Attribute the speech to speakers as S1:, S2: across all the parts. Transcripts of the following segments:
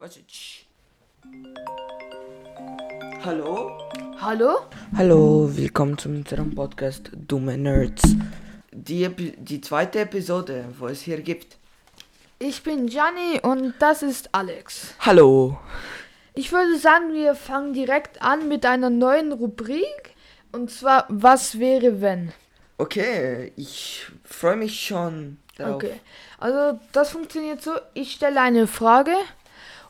S1: Warte, tsch. Hallo?
S2: Hallo?
S1: Hallo, willkommen zu unserem Podcast Dumme Nerds. Die, Epi- die zweite Episode, wo es hier gibt.
S2: Ich bin Gianni und das ist Alex.
S1: Hallo.
S2: Ich würde sagen, wir fangen direkt an mit einer neuen Rubrik. Und zwar, was wäre wenn?
S1: Okay, ich freue mich schon darauf.
S2: Okay. Also, das funktioniert so: Ich stelle eine Frage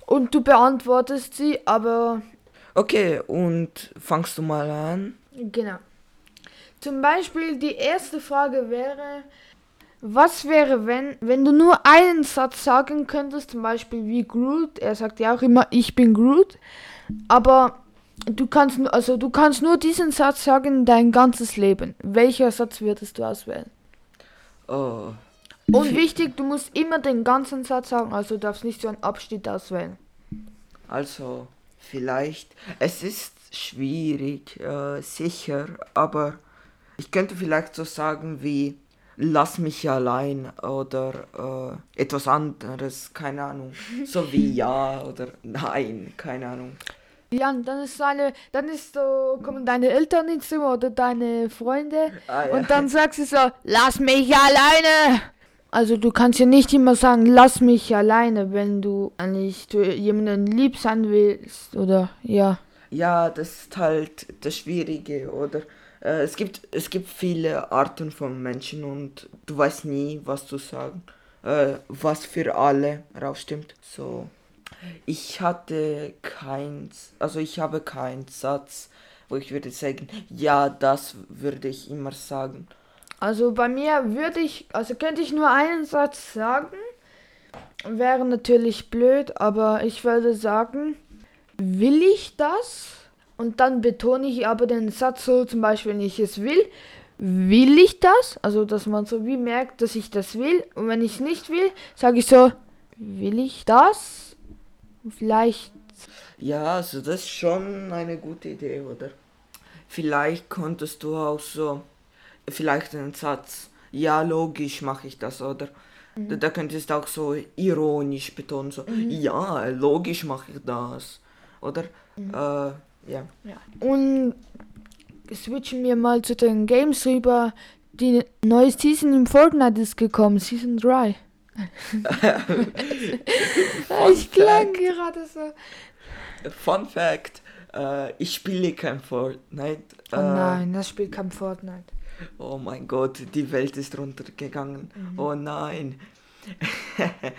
S2: und du beantwortest sie, aber
S1: Okay, und fangst du mal an?
S2: genau. Zum Beispiel, die erste Frage wäre: Was wäre, wenn, wenn du nur einen Satz sagen könntest, zum Beispiel wie Groot? Er sagt ja auch immer, ich bin Groot. Aber du kannst, nur- also du kannst nur diesen Satz sagen dein ganzes Leben. Welcher Satz würdest du auswählen?
S1: Oh,
S2: Und wichtig, du musst immer den ganzen Satz sagen, also du darfst nicht so einen Abschnitt auswählen.
S1: also, vielleicht. Es ist schwierig, äh, sicher, aber ich könnte vielleicht so sagen wie Lass mich allein oder äh, etwas anderes, keine Ahnung. So wie ja oder nein, keine Ahnung.
S2: Ja, und dann ist so eine, dann ist so, kommen deine Eltern ins Zimmer oder deine Freunde
S1: Ah, ja.
S2: und dann sagst du so, lass mich alleine. Also du kannst ja nicht immer sagen, lass mich alleine, wenn du eigentlich zu jemandem lieb sein willst oder ja.
S1: Ja, das ist halt das Schwierige, oder? Äh, es, gibt, es gibt viele Arten von Menschen und du weißt nie, was zu sagen, äh, was für alle rausstimmt. So, ich hatte keins, also ich habe keinen Satz, wo ich würde sagen, ja, das würde ich immer sagen.
S2: Also bei mir würde ich, also könnte ich nur einen Satz sagen, wäre natürlich blöd, aber ich würde sagen, will ich das? Und dann betone ich aber den Satz so, zum Beispiel, wenn ich es will, will ich das? Also, dass man so wie merkt, dass ich das will. Und wenn ich es nicht will, sage ich so, will ich das? Vielleicht,
S1: Ja, also das ist schon eine gute Idee, oder? Vielleicht konntest du auch so, vielleicht einen Satz, ja, logisch mache ich das, oder? Da, da könntest du auch so ironisch betonen, so, ja, logisch mache ich das, oder? Äh, ja.
S2: ja. Und switchen wir mal zu den Games rüber. Die neue Season im Fortnite ist gekommen, Season 3. ich klang gerade so.
S1: Fun Fact, äh, ich spiele kein Fortnite.
S2: Oh
S1: äh,
S2: nein, das Spiel kam Fortnite.
S1: Oh mein Gott, die Welt ist runtergegangen.
S2: Mhm.
S1: Oh nein.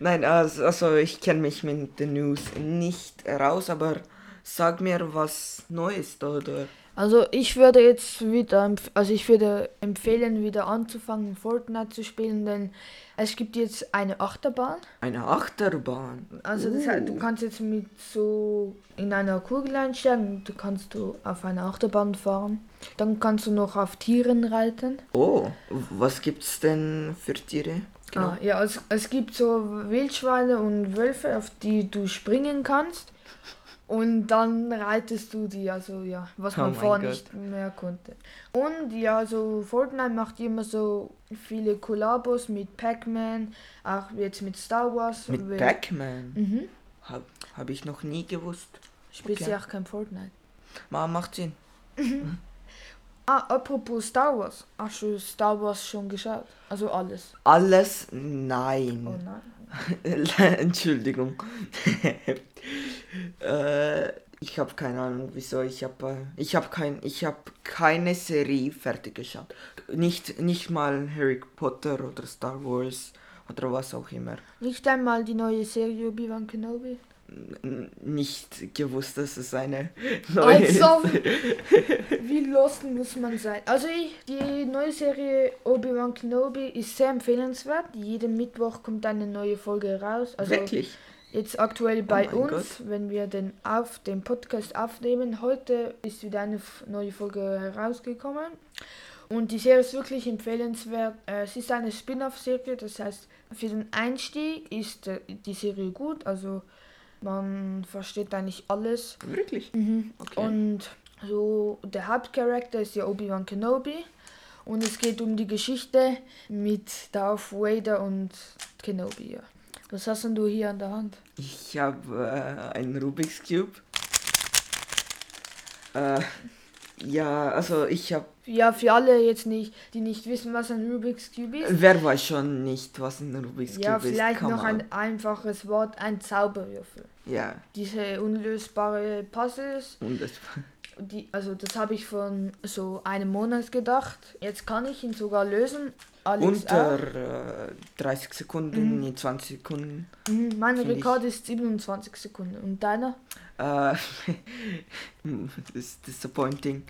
S1: nein, also, also ich kenne mich mit den News nicht raus, aber sag mir was Neues, oder?
S2: Also ich würde jetzt wieder, also ich würde empfehlen, wieder anzufangen, Fortnite zu spielen, denn es gibt jetzt eine Achterbahn.
S1: Eine Achterbahn.
S2: Also das heißt, du kannst jetzt mit so in einer Kugel einsteigen, du kannst du auf einer Achterbahn fahren. Dann kannst du noch auf Tieren reiten.
S1: Oh, was gibt's denn für Tiere? Genau.
S2: Ah, ja, es, es gibt so Wildschweine und Wölfe, auf die du springen kannst. Und dann reitest du die, also ja, was
S1: Oh
S2: man
S1: mein
S2: vorher
S1: Gott.
S2: nicht mehr konnte. Und ja, so Fortnite macht immer so viele Kollabos mit Pac-Man, auch jetzt mit Star Wars.
S1: Mit Pac-Man.
S2: Mhm.
S1: Hab, hab ich noch nie gewusst.
S2: Spielst
S1: Okay.
S2: ja auch kein Fortnite.
S1: Ma, macht Sinn.
S2: Ah, apropos Star Wars. Hast du Star Wars schon geschaut? Also alles.
S1: Alles? Nein.
S2: Oh nein.
S1: Entschuldigung. äh, ich habe keine Ahnung, wieso. Ich habe äh, ich habe kein ich habe keine Serie fertig geschaut. Nicht nicht mal Harry Potter oder Star Wars oder was auch immer.
S2: Nicht einmal die neue Serie Obi-Wan Kenobi?
S1: N nicht gewusst, dass es eine neue
S2: Also, wie lost muss man sein? Also, ich, die neue Serie Obi-Wan Kenobi ist sehr empfehlenswert. Jeden Mittwoch kommt eine neue Folge raus. Also,
S1: Wirklich?
S2: Jetzt aktuell bei
S1: mein
S2: uns,
S1: Gott.
S2: wenn wir den, auf, den Podcast aufnehmen. Heute ist wieder eine neue Folge herausgekommen. Und die Serie ist wirklich empfehlenswert. Äh, Es ist eine Spin-off-Serie, das heißt, für den Einstieg ist äh, die Serie gut. Also, man versteht eigentlich alles.
S1: Wirklich?
S2: Mhm.
S1: Okay.
S2: Und so der Hauptcharakter ist ja Obi-Wan Kenobi. Und es geht um die Geschichte mit Darth Vader und Kenobi. Ja. Was hast denn du hier an der Hand?
S1: Ich habe äh, einen Rubik's Cube. Äh, ja, also ich habe.
S2: Ja, für alle jetzt nicht, die nicht wissen, was ein Rubik's Cube ist.
S1: Wer weiß schon nicht, was ein Rubik's
S2: Ja,
S1: Cube ist?
S2: vielleicht
S1: Come
S2: noch ein einfaches Wort, ein Zauberwürfel.
S1: Ja,
S2: Diese unlösbare Puzzles,
S1: das.
S2: Die, also das habe ich von so einem Monat gedacht. Jetzt kann ich ihn sogar lösen. Alex.
S1: Unter äh, 30 Sekunden, in 20 Sekunden.
S2: Mhm, mein
S1: find ich-
S2: Rekord ist 27 Sekunden. Und deiner?
S1: Äh, das ist disappointing.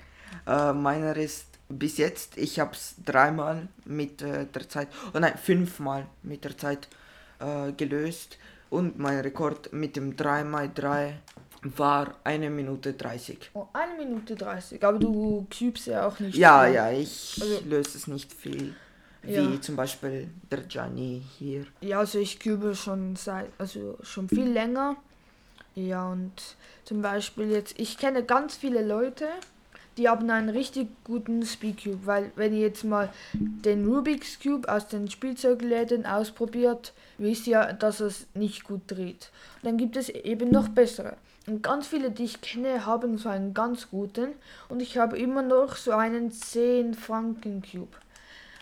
S1: Äh, meiner ist bis jetzt, ich habe es dreimal mit äh, der Zeit, oh nein, fünfmal mit der Zeit äh, gelöst. Und mein Rekord mit dem 3x3 war eine Minute 30.
S2: Oh, eine Minute 30. Aber du cubes ja auch nicht.
S1: Ja,
S2: viel.
S1: ja, ich
S2: Also-
S1: löse es nicht viel. Wie
S2: Ja.
S1: zum Beispiel der Gianni hier.
S2: Ja, also ich cube schon seit, also schon viel länger. Ja, und zum Beispiel jetzt, ich kenne ganz viele Leute, die haben einen richtig guten Speedcube, weil wenn ihr jetzt mal den Rubik's Cube aus den Spielzeugläden ausprobiert, wisst ihr, dass es nicht gut dreht. Und dann gibt es eben noch bessere. Und ganz viele, die ich kenne, haben so einen ganz guten und ich habe immer noch so einen 10 Franken Cube.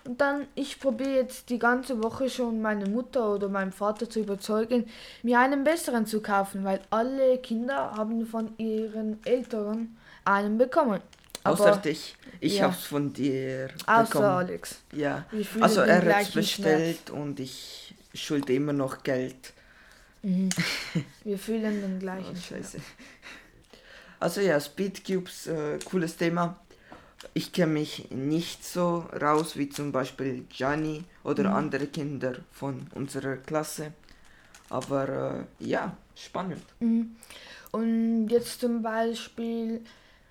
S2: Und dann, ich probiere jetzt die ganze Woche schon meine Mutter oder meinen Vater zu überzeugen, mir einen besseren zu kaufen, weil alle Kinder haben von ihren Eltern einen bekommen.
S1: Außer
S2: Aber
S1: dich. Ich
S2: ja.
S1: hab's von dir
S2: außer
S1: bekommen.
S2: Alex.
S1: Ja. Also er hat's bestellt und ich schulde immer noch Geld.
S2: Mhm. Wir fühlen den
S1: Oh,
S2: gleichen
S1: scheiße. Also ja, Speedcubes, äh, cooles Thema. Ich kenne mich nicht so raus wie zum Beispiel Gianni oder
S2: Mhm.
S1: andere Kinder von unserer Klasse. Aber äh, ja, spannend.
S2: Mhm. Und jetzt zum Beispiel,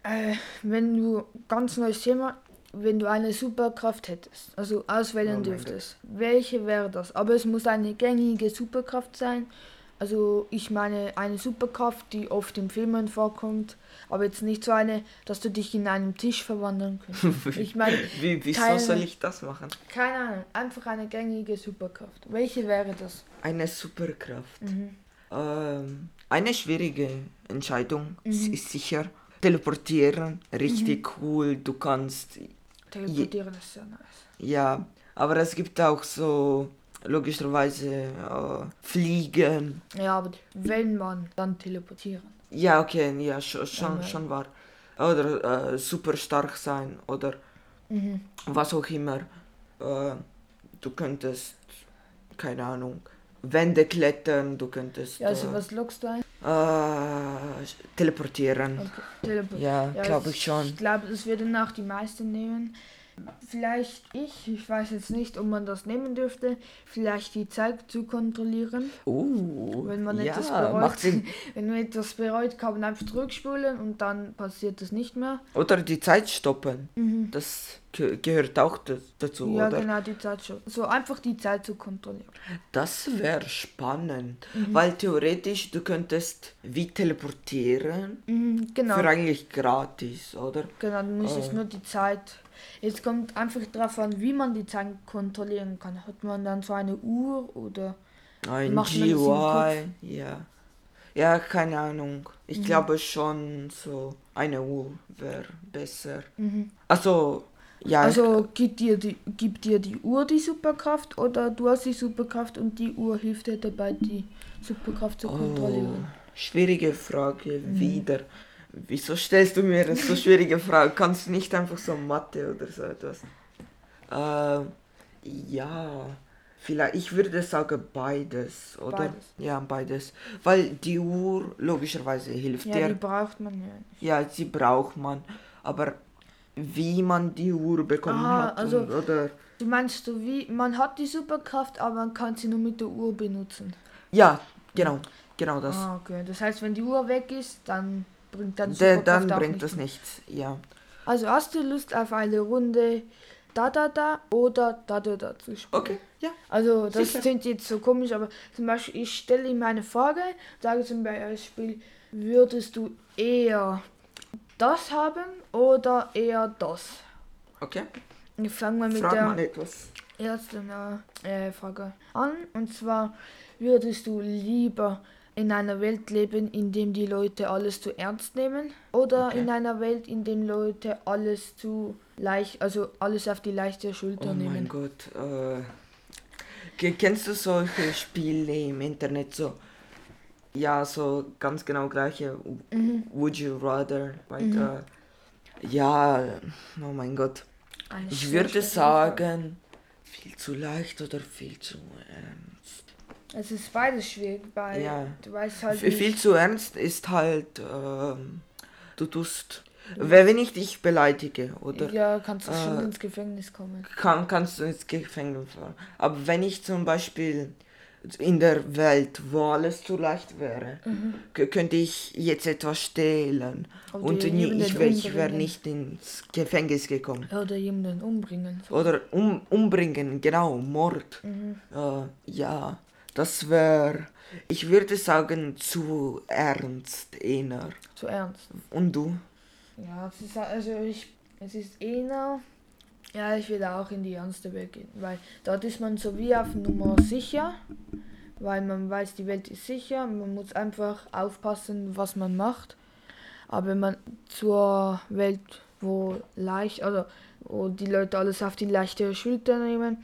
S2: äh, wenn du, ganz neues Thema, wenn du eine Superkraft hättest, also auswählen
S1: Oh
S2: dürftest, welche wäre das? Aber es muss eine gängige Superkraft sein. Also ich meine eine Superkraft, die oft in Filmen vorkommt, aber jetzt nicht so eine, dass du dich in einen Tisch verwandeln kannst. Ich meine,
S1: Wie, wieso
S2: keine-
S1: soll ich das machen?
S2: keine Ahnung, einfach eine gängige Superkraft. Welche wäre das?
S1: Eine Superkraft.
S2: Mhm.
S1: Ähm, eine schwierige Entscheidung
S2: Mhm.
S1: ist sicher. Teleportieren, richtig cool. Du kannst,
S2: Teleportieren ist sehr nice.
S1: ja, aber es gibt auch so logischerweise äh, Fliegen.
S2: Ja, aber wenn man dann teleportieren.
S1: Ja, okay, ja, schon, schon, schon wahr. Oder äh, super stark sein oder
S2: Mhm.
S1: was auch immer. Äh, du könntest, keine Ahnung, Wände klettern, du könntest
S2: Ja, also
S1: äh,
S2: was lockst du ein?
S1: äh, teleportieren.
S2: Okay, Teleport.
S1: Ja,
S2: Ja,
S1: glaube ich schon.
S2: Ich glaube, das würden auch die meisten nehmen. Vielleicht ich, ich weiß jetzt nicht, ob man das nehmen dürfte, vielleicht die Zeit zu kontrollieren.
S1: Uh,
S2: Wenn man
S1: ja,
S2: etwas bereut, wenn man etwas bereut, kann man einfach zurückspulen und dann passiert das nicht mehr.
S1: Oder die Zeit stoppen.
S2: Mhm.
S1: Das ge gehört auch da- dazu,
S2: ja,
S1: oder?
S2: genau, die Zeit schon. So einfach die Zeit zu kontrollieren.
S1: Das wäre spannend,
S2: Mhm.
S1: weil theoretisch du könntest wie teleportieren
S2: Mhm, genau.
S1: für eigentlich gratis, oder?
S2: Genau, du müsstest
S1: Oh.
S2: nur die Zeit. Jetzt kommt einfach darauf an, wie man die Zeit kontrollieren kann. Hat man dann so eine Uhr oder.
S1: Ein
S2: Macht man das im
S1: GUI, ja. Ja, keine Ahnung. Ich
S2: Mhm.
S1: glaube schon so eine Uhr wäre besser.
S2: Mhm.
S1: Also, ja,
S2: Also gibt dir, die, gibt dir die Uhr die Superkraft oder du hast die Superkraft und die Uhr hilft dir dabei, die Superkraft zu
S1: Oh,
S2: kontrollieren?
S1: schwierige Frage
S2: Mhm.
S1: wieder. Wieso stellst du mir eine so schwierige Frage? Kannst du nicht einfach so Mathe oder so etwas? Ähm, ja, vielleicht, ich würde sagen beides, oder?
S2: Beides.
S1: Ja, beides. Weil die Uhr logischerweise hilft
S2: Ja,
S1: dir.
S2: die braucht man ja nicht.
S1: Ja, sie braucht man. Aber wie man die Uhr bekommen
S2: Aha,
S1: hat,
S2: also-
S1: und, oder?
S2: Du meinst du, wie man hat die Superkraft, aber man kann sie nur mit der Uhr benutzen.
S1: Ja, genau, genau das.
S2: Ah, okay. Das heißt, wenn die Uhr weg ist, dann bringt dann Superkraft
S1: dann bringt das nichts, ja.
S2: Also hast du Lust auf eine Runde da da da oder da da da zu spielen?
S1: Okay, ja.
S2: Also das
S1: Sicher.
S2: klingt jetzt so komisch, aber zum Beispiel ich stelle ihm eine Frage, sage zum Beispiel, würdest du eher das haben oder eher das?
S1: Okay.
S2: Ich fange mal mit
S1: Frag
S2: der
S1: mal etwas.
S2: ersten äh, Frage an und zwar würdest du lieber in einer Welt leben, in dem die Leute alles zu ernst nehmen oder
S1: Okay.
S2: in einer Welt, in dem Leute alles zu leicht, also alles auf die leichte
S1: Oh
S2: Schulter
S1: mein
S2: nehmen?
S1: Gott. Äh, ke- kennst du solche Spiele im Internet so? Ja, so ganz genau gleiche.
S2: Mhm.
S1: Would you rather? Like, äh, ja, oh mein Gott.
S2: Eine
S1: Ich würde sagen, viel zu leicht oder viel zu ernst.
S2: Es ist beides schwierig, weil
S1: Ja.
S2: du weißt halt
S1: F- Viel zu ernst ist halt, ähm, du tust, wenn ich dich beleidige oder
S2: ja, kannst du schon
S1: äh,
S2: ins Gefängnis kommen.
S1: kann, kannst du ins Gefängnis fahren. Aber wenn ich zum Beispiel in der Welt, wo alles zu leicht wäre, k- könnte ich jetzt etwas stehlen
S2: Oder
S1: und nie, ich, ich wäre nicht ins Gefängnis gekommen.
S2: Oder jemanden umbringen. So.
S1: Oder um, umbringen, genau, Mord.
S2: Mhm.
S1: Äh, ja, das wäre, ich würde sagen, zu ernst eher.
S2: Zu ernst.
S1: Und du?
S2: Ja, es ist also ich es ist eher ja, ich will auch in die ernste Welt gehen, weil dort ist man so wie auf Nummer sicher, weil man weiß, die Welt ist sicher, man muss einfach aufpassen, was man macht. Aber wenn man zur Welt, wo leicht, also wo die Leute alles auf die leichte Schulter nehmen,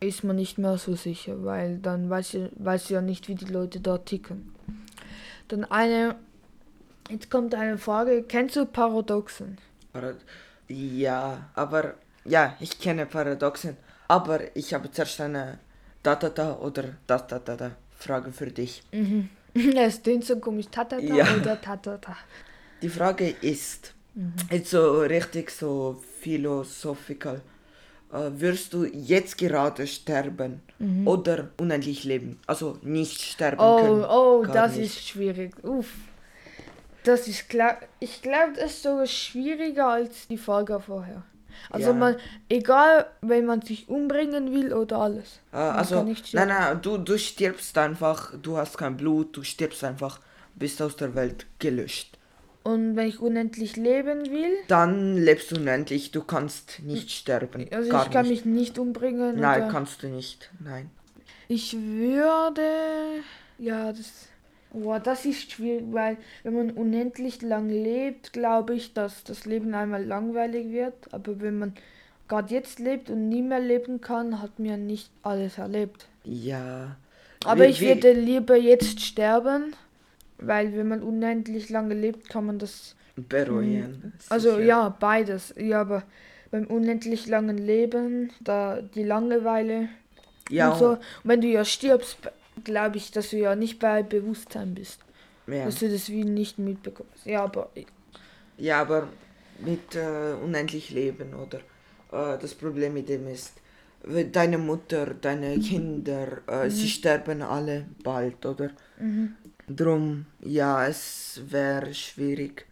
S2: ist man nicht mehr so sicher, weil dann weiß du, weiß ja nicht, wie die Leute dort ticken. Dann eine, jetzt kommt eine Frage, kennst du Paradoxen?
S1: Parad ja, aber ja, ich kenne Paradoxen. Aber ich habe zuerst eine Da-Da-Da oder Da-Da-Da-Da Frage für dich.
S2: Mhm. Es klingt so komisch, tatata
S1: Ja.
S2: oder tatata.
S1: Die Frage ist,
S2: Mhm.
S1: jetzt so richtig so philosophical. Äh, wirst du jetzt gerade sterben oder unendlich leben? Also nicht sterben können.
S2: Mhm. Oh, oh,
S1: gar
S2: das
S1: nicht.
S2: ist schwierig. Uff. Das ist klar. Ich glaube, das ist sogar schwieriger als die Frage vorher. Also
S1: Ja.
S2: man, egal, wenn man sich umbringen will oder alles.
S1: Äh, also, nein, nein, du, du stirbst einfach, du hast kein Blut, du stirbst einfach, bist aus der Welt gelöscht.
S2: Und wenn ich unendlich leben will,
S1: Dann lebst du unendlich, du kannst nicht sterben.
S2: also
S1: gar
S2: ich kann
S1: nicht.
S2: mich nicht umbringen.
S1: Nein,
S2: oder
S1: kannst du nicht. Nein.
S2: Ich würde. Ja, das. Boah, das ist schwierig, weil wenn man unendlich lang lebt, glaube ich, dass das Leben einmal langweilig wird. Aber wenn man gerade jetzt lebt und nie mehr leben kann, hat man ja nicht alles erlebt.
S1: Ja.
S2: Aber
S1: Wie-
S2: ich würde lieber jetzt sterben, weil wenn man unendlich lange lebt, kann man das.
S1: bereuen.
S2: Also
S1: sicher.
S2: ja, beides. Ja, aber beim unendlich langen Leben, da die Langeweile
S1: Ja,
S2: und so. Und wenn du ja stirbst, glaube ich, dass du ja nicht bei Bewusstsein bist.
S1: ja.
S2: Dass du das wie nicht mitbekommst. Ja, aber
S1: ja, aber mit äh, unendlich Leben, oder? Äh, das Problem mit dem ist, wenn deine Mutter, deine Kinder, äh, sie sterben alle bald, oder? Drum, ja, es wäre schwierig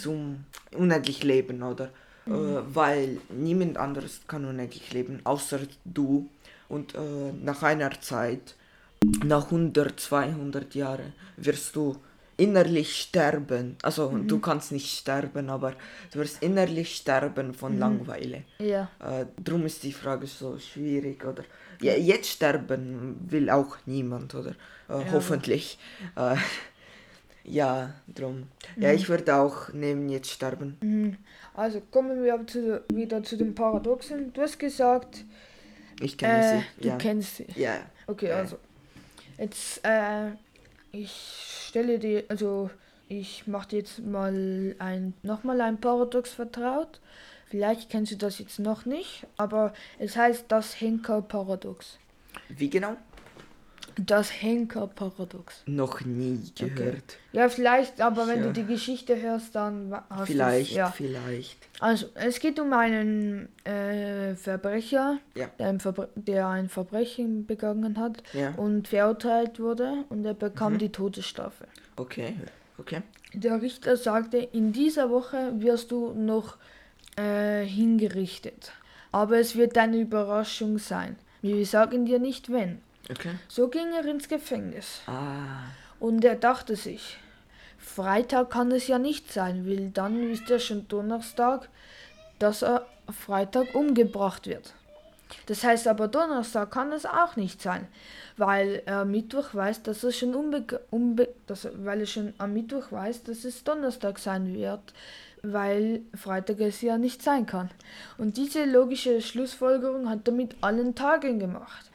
S1: zum unendlich leben, oder? Äh, weil niemand anderes kann unendlich leben, außer du. Und äh, nach einer Zeit, nach 100, 200 Jahren, wirst du innerlich sterben. Also du kannst nicht sterben, aber du wirst innerlich sterben von Langeweile.
S2: ja.
S1: Äh, drum ist die Frage so schwierig, oder? Ja, jetzt sterben will auch niemand, oder? Äh, Hoffentlich. Äh, ja, drum. Ja, ich würde auch nehmen jetzt sterben.
S2: Mhm. Also kommen wir zu, wieder zu den Paradoxen. Du hast gesagt,
S1: Ich kenne
S2: äh,
S1: sie.
S2: du
S1: Ja.
S2: kennst sie.
S1: ja.
S2: Okay,
S1: Ja.
S2: also. Jetzt, äh, ich stelle dir, also ich mache dir jetzt mal ein, nochmal ein Paradox vertraut. Vielleicht kennst du das jetzt noch nicht, aber es heißt das Henker-Paradox.
S1: Wie genau?
S2: Das Henker-Paradox.
S1: Noch nie gehört.
S2: Ja, vielleicht, aber wenn
S1: Ja.
S2: du die Geschichte hörst, dann hast du's,
S1: Vielleicht,
S2: ja.
S1: vielleicht.
S2: Also, es geht um einen äh, Verbrecher,
S1: Ja.
S2: der, ein Verbre der ein Verbrechen begangen hat und verurteilt wurde und er
S1: Mhm.
S2: bekam die Todesstrafe.
S1: Okay, okay.
S2: Der Richter sagte, in dieser Woche wirst du noch äh, hingerichtet. Aber es wird eine Überraschung sein. Wir sagen dir nicht wenn.
S1: Okay.
S2: So ging er ins Gefängnis.
S1: Ah,
S2: Und er dachte sich, Freitag kann es ja nicht sein, weil dann ist ja schon Donnerstag, dass er Freitag umgebracht wird. Das heißt aber Donnerstag kann es auch nicht sein, weil er Mittwoch weiß, dass es schon unbe unbe dass, weil er schon am Mittwoch weiß, dass es Donnerstag sein wird, weil Freitag es ja nicht sein kann. Und diese logische Schlussfolgerung hat er mit allen Tagen gemacht.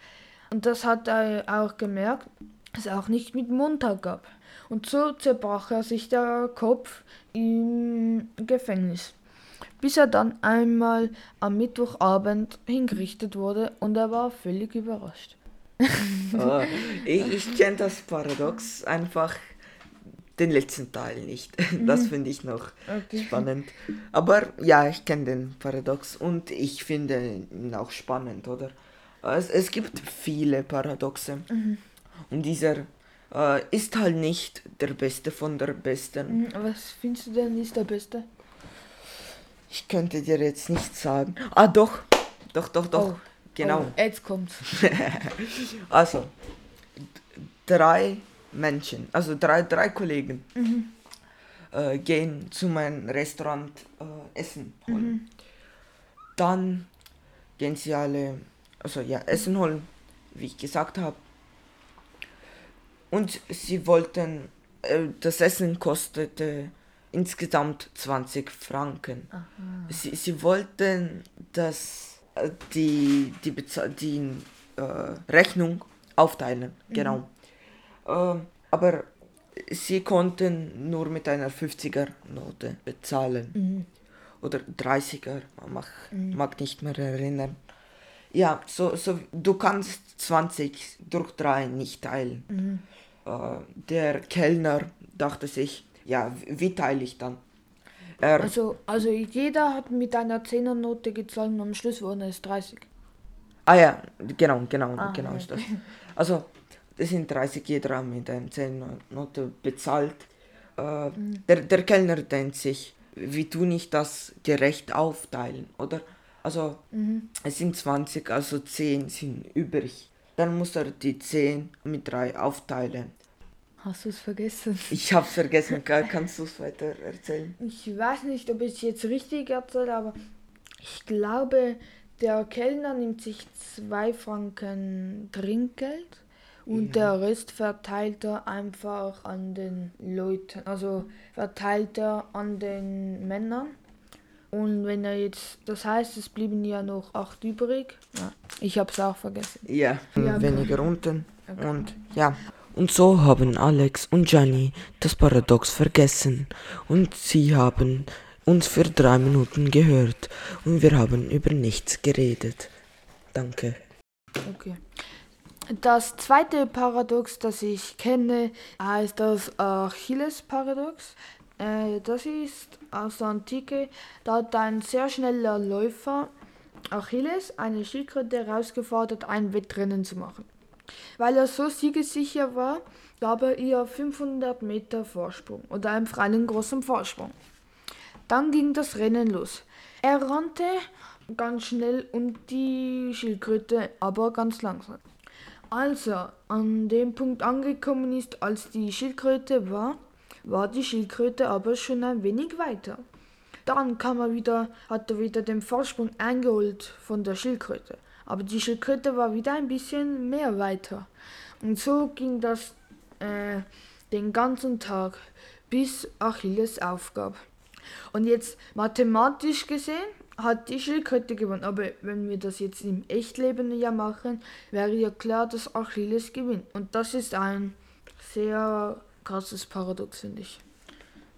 S2: Und das hat er auch gemerkt, dass es auch nicht mit Montag gab. Und so zerbrach er sich der Kopf im Gefängnis bis er dann einmal am Mittwochabend hingerichtet wurde und er war völlig überrascht.
S1: oh, ich ich kenne das Paradox einfach den letzten Teil nicht. Das mhm. finde ich noch okay. spannend. Aber ja, ich kenne den Paradox und ich finde ihn auch spannend, oder? Es, es gibt viele Paradoxe. Mhm. Und dieser äh, ist halt nicht der Beste von der Besten.
S2: Mhm, was findest du denn ist der Beste?
S1: Ich könnte dir jetzt nicht sagen. Ah, doch. Doch, doch, doch. Oh. Genau.
S2: Oh, jetzt kommt's.
S1: also, drei Menschen, also drei, drei Kollegen, mhm. äh, gehen zu meinem Restaurant äh, Essen holen. Mhm. Dann gehen sie alle, also ja, Essen holen, wie ich gesagt habe. Und sie wollten, äh, das Essen kostete insgesamt 20 Franken. Sie, sie wollten, dass äh, die, die, die äh, Rechnung aufteilen, mhm. genau. Äh, aber sie konnten nur mit einer 50er-Note bezahlen. Mhm. Oder 30er, mag, mhm. mag nicht mehr erinnern. Ja, so, so, du kannst 20 durch 3 nicht teilen. Mhm. Äh, der Kellner dachte sich, ja, wie teile ich dann?
S2: Er also, also jeder hat mit einer Zehnernote gezahlt und am Schluss wurden es 30.
S1: Ah ja, genau, genau, ah, genau ist das. Also, das sind 30, jeder hat mit einer Zehnernote bezahlt. Äh, mhm. der, der Kellner denkt sich, wie tue ich das gerecht aufteilen, oder? Also, mhm. es sind 20, also 10 sind übrig. Dann muss er die 10 mit 3 aufteilen.
S2: Hast du es vergessen?
S1: Ich habe es vergessen. Kannst du es weiter erzählen?
S2: Ich weiß nicht, ob ich es jetzt richtig erzähle, aber ich glaube, der Kellner nimmt sich zwei Franken Trinkgeld und ja. der Rest verteilt er einfach an den Leuten. Also verteilt er an den Männern. Und wenn er jetzt, das heißt, es blieben ja noch acht übrig. Ja, ich habe es auch vergessen.
S1: Ja, ja weniger unten. Okay. Und ja. Und so haben Alex und Gianni das Paradox vergessen und sie haben uns für drei Minuten gehört und wir haben über nichts geredet. Danke.
S2: Okay. Das zweite Paradox, das ich kenne, heißt das Achilles-Paradox. Äh, das ist aus der Antike. Da hat ein sehr schneller Läufer Achilles eine Schildkröte herausgefordert, ein Wettrennen zu machen. Weil er so siegesicher war, gab er ihr 500 Meter Vorsprung oder einen großen Vorsprung. Dann ging das Rennen los. Er rannte ganz schnell und die Schildkröte aber ganz langsam. Als er an dem Punkt angekommen ist, als die Schildkröte war, war die Schildkröte aber schon ein wenig weiter. Dann kam er wieder, hat er wieder den Vorsprung eingeholt von der Schildkröte aber die Schildkröte war wieder ein bisschen mehr weiter. Und so ging das äh, den ganzen Tag, bis Achilles aufgab. Und jetzt mathematisch gesehen hat die Schildkröte gewonnen. Aber wenn wir das jetzt im Echtleben ja machen, wäre ja klar, dass Achilles gewinnt. Und das ist ein sehr krasses Paradox, finde ich.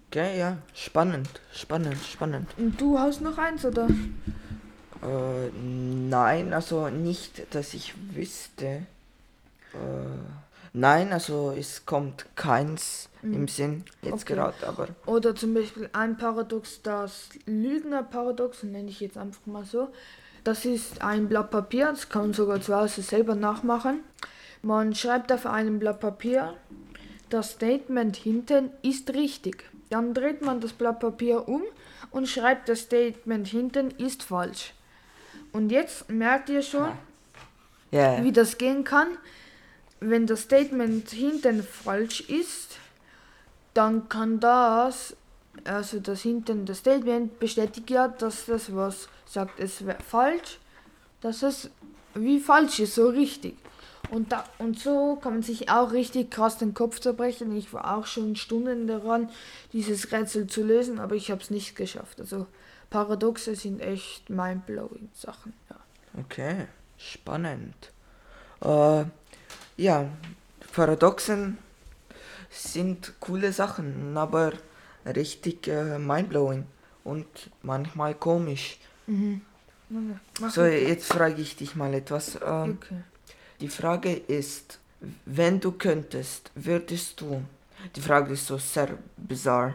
S1: Okay, ja, spannend, spannend, spannend.
S2: Und du hast noch eins, oder?
S1: Äh, nein, also nicht, dass ich wüsste. Äh, nein, also es kommt keins mhm. im Sinn jetzt okay. gerade, aber.
S2: Oder zum Beispiel ein Paradox, das Lügner-Paradox, nenne ich jetzt einfach mal so. Das ist ein Blatt Papier, das kann man sogar zu Hause selber nachmachen. Man schreibt auf einem Blatt Papier, das Statement hinten ist richtig. Dann dreht man das Blatt Papier um und schreibt das Statement hinten ist falsch. Und jetzt merkt ihr schon, yeah. wie das gehen kann. Wenn das Statement hinten falsch ist, dann kann das, also das hinten das Statement bestätigt ja, dass das was sagt, es wäre falsch. dass es wie falsch ist, so richtig. Und, da, und so kann man sich auch richtig krass den Kopf zerbrechen. Ich war auch schon Stunden daran, dieses Rätsel zu lösen, aber ich habe es nicht geschafft. Also Paradoxe sind echt mindblowing Sachen. Ja.
S1: Okay, spannend. Äh, ja, Paradoxen sind coole Sachen, aber richtig äh, mindblowing und manchmal komisch.
S2: Mhm.
S1: So, jetzt frage ich dich mal etwas. Ähm,
S2: Okay.
S1: Die Frage ist, wenn du könntest, würdest du, die Frage ist so sehr bizarr,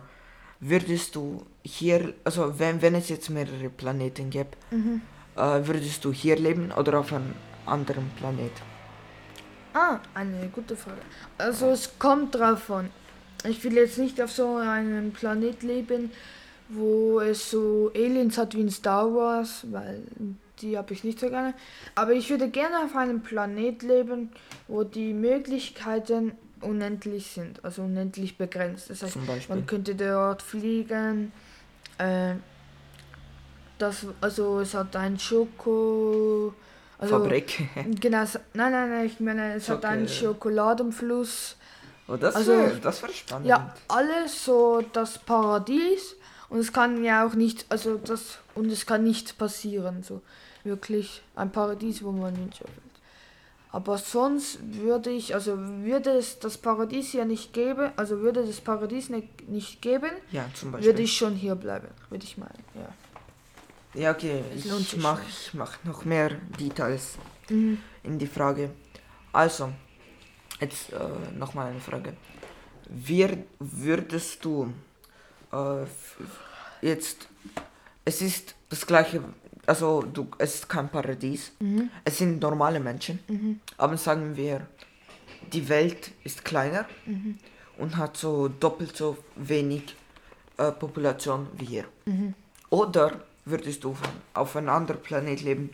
S1: würdest du hier, also wenn, wenn es jetzt mehrere Planeten gäbe,
S2: Mhm.
S1: äh, würdest du hier leben oder auf einem anderen Planet?
S2: Ah, eine gute Frage. Also es kommt drauf an. Ich will jetzt nicht auf so einem Planet leben, wo es so Aliens hat wie in Star Wars, weil die habe ich nicht so gerne. Aber ich würde gerne auf einem Planet leben, wo die Möglichkeiten unendlich sind, also unendlich begrenzt. Das heißt, man könnte dort fliegen. Äh, das, also es hat ein Schoko. Also,
S1: Fabrik.
S2: Genau, es- nein, nein, nein, ich meine, es hat einen Schokoladenfluss.
S1: Oh, das
S2: Also,
S1: wäre das wär spannend.
S2: Ja, alles so das Paradies. Und es kann ja auch nicht, also das, und es kann nichts passieren, so wirklich ein Paradies, wo man hinschaut. Aber sonst würde ich, also würde es das Paradies ja nicht geben, also würde das Paradies nicht, nicht geben,
S1: Ja, zum Beispiel.
S2: würde ich schon hier bleiben, würde ich meinen, ja.
S1: ja, okay, ich
S2: sich
S1: mach,
S2: schon.
S1: ich mach noch mehr Details
S2: Mhm.
S1: in die Frage. Also, jetzt äh, nochmal eine Frage. Wir, würdest du äh, jetzt, es ist das gleiche, also du, es ist kein Paradies,
S2: Mhm.
S1: es sind normale Menschen,
S2: Mhm.
S1: aber sagen wir, die Welt ist kleiner
S2: Mhm.
S1: und hat so doppelt so wenig äh, Population wie hier.
S2: Mhm.
S1: Oder würdest du auf einem anderen Planet leben,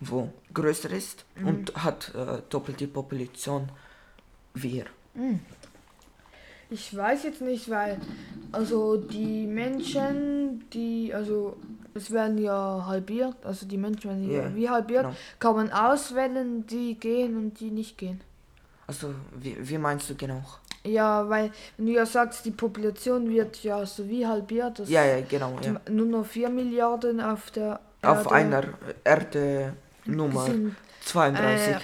S1: wo größer ist
S2: Mhm.
S1: und hat äh, doppelt die Population wie hier?
S2: Ich weiß jetzt nicht, weil also die Menschen, die also es werden ja halbiert, also die Menschen werden ja
S1: Ja,
S2: wie halbiert,
S1: genau.
S2: kann man auswählen, die gehen und die nicht gehen.
S1: Also, wie, wie meinst du genau?
S2: Ja, weil wenn du ja sagst, die Population wird ja so wie halbiert, das
S1: Ja, ja, genau. Ja.
S2: nur noch 4 Milliarden auf der
S1: Auf
S2: Erde
S1: einer Erde Nummer
S2: sind,
S1: 32.
S2: äh,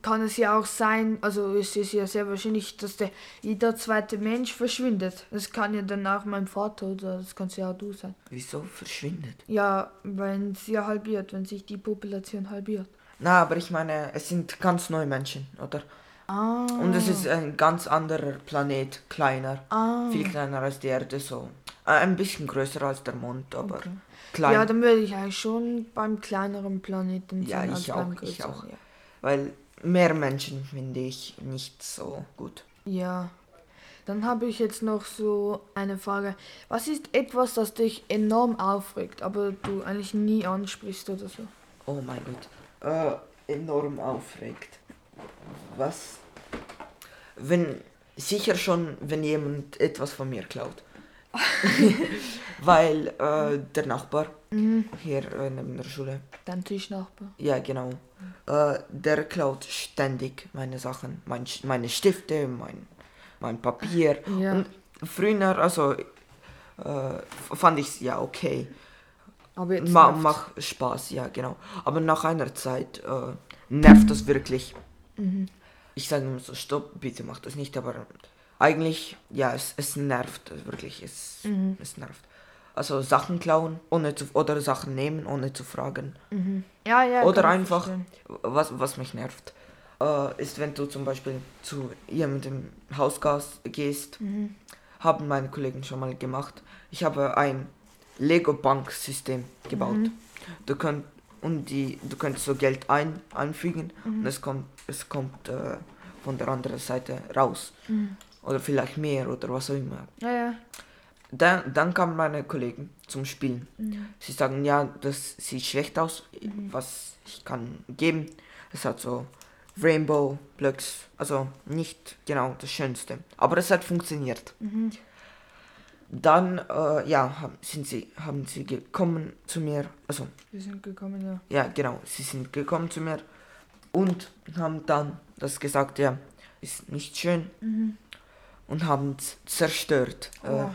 S2: kann es ja auch sein, also es ist ja sehr wahrscheinlich, dass der jeder zweite Mensch verschwindet. Das kann ja dann auch mein Vater oder das kannst ja auch du sein.
S1: Wieso verschwindet?
S2: Ja, wenn sie ja halbiert, wenn sich die Population halbiert.
S1: Na, aber ich meine, es sind ganz neue Menschen, oder?
S2: Ah.
S1: Und es ist ein ganz anderer Planet, kleiner,
S2: Ah.
S1: viel kleiner als die Erde, so. Äh, ein bisschen größer als der Mond, aber
S2: Okay.
S1: klein.
S2: Ja, dann würde ich eigentlich schon beim kleineren Planeten
S1: Ja,
S2: sein
S1: ich
S2: als
S1: auch, ich auch.
S2: Ja.
S1: Weil mehr Menschen finde ich nicht so gut.
S2: ja. Dann habe ich jetzt noch so eine Frage. Was ist etwas, das dich enorm aufregt, aber du eigentlich nie ansprichst oder so?
S1: Oh mein Gott. Äh, enorm aufregt. Was? Wenn, sicher schon, wenn jemand etwas von mir klaut. Weil äh, der Nachbar
S2: Mhm.
S1: hier äh, neben der Schule,
S2: Dein Tischnachbar.
S1: ja genau, äh, der klaut ständig meine Sachen, mein, meine Stifte, mein, mein Papier.
S2: Ja.
S1: Und früher, also äh, fand ich es ja okay.
S2: Aber jetzt
S1: Ma macht Spaß, ja, genau. Aber nach einer Zeit äh, nervt das wirklich.
S2: Mhm.
S1: Ich sage immer so, stopp, bitte mach das nicht, aber eigentlich, ja, es, es nervt, wirklich, es,
S2: Mhm.
S1: es nervt. Also Sachen klauen, ohne zu, oder Sachen nehmen, ohne zu fragen.
S2: Mhm. Ja, ja.
S1: oder einfach, was, was mich nervt, äh, ist, wenn du zum Beispiel zu jemandem Hausgas gehst,
S2: Mhm.
S1: haben meine Kollegen schon mal gemacht. Ich habe ein Lego-Bank-System gebaut.
S2: Mhm.
S1: Du könnt und die du könntest so Geld ein, einfügen
S2: Mhm.
S1: und es kommt es kommt äh, von der anderen Seite raus
S2: Mhm.
S1: oder vielleicht mehr oder was auch immer.
S2: Ja, ja.
S1: Dann dann kamen meine Kollegen zum Spielen.
S2: Mhm.
S1: Sie sagen ja, das sieht schlecht aus, was ich kann geben. Es hat so Rainbow Blocks, also nicht genau das Schönste, aber es hat funktioniert.
S2: Mhm.
S1: dann, äh, ja, haben, sind sie, haben sie gekommen zu mir, also,
S2: Wir sind gekommen, ja.
S1: ja, genau, sie sind gekommen zu mir und haben dann das gesagt, ja, ist nicht schön
S2: Mhm.
S1: und haben es zerstört,
S2: Oh.
S1: äh,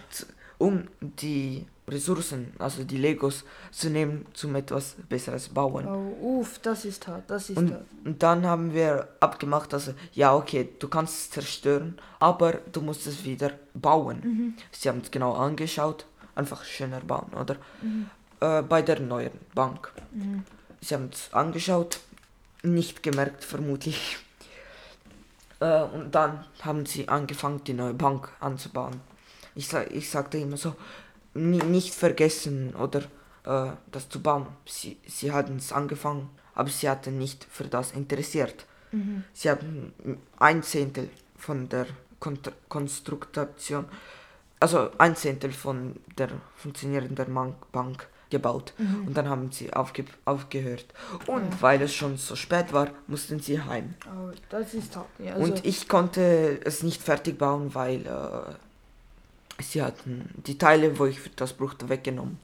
S1: um die Ressourcen, also die Legos zu nehmen, zum etwas Besseres bauen.
S2: Oh, uff, das ist hart, das ist
S1: Und,
S2: hart.
S1: und dann haben wir abgemacht, also ja, okay, du kannst es zerstören, aber du musst es wieder bauen.
S2: Mhm.
S1: Sie haben es genau angeschaut, einfach schöner bauen, oder?
S2: Mhm.
S1: Äh, bei der neuen Bank.
S2: Mhm.
S1: Sie haben es angeschaut, nicht gemerkt, vermutlich. Äh, und dann haben sie angefangen, die neue Bank anzubauen. Ich, ich sagte immer so, ni nicht vergessen oder äh, das zu bauen. Sie, sie hatten es angefangen, aber sie hatten nicht für das interessiert.
S2: Mhm.
S1: Sie haben ein Zehntel von der Kon Konstruktion, also ein Zehntel von der funktionierenden Bank, gebaut.
S2: Mhm.
S1: Und dann haben sie aufge aufgehört. Und
S2: Ja.
S1: weil es schon so spät war, mussten sie heim.
S2: Oh, das ist. Ja, also,
S1: Und ich konnte es nicht fertig bauen, weil äh, sie hatten die Teile, wo ich das brauchte, weggenommen.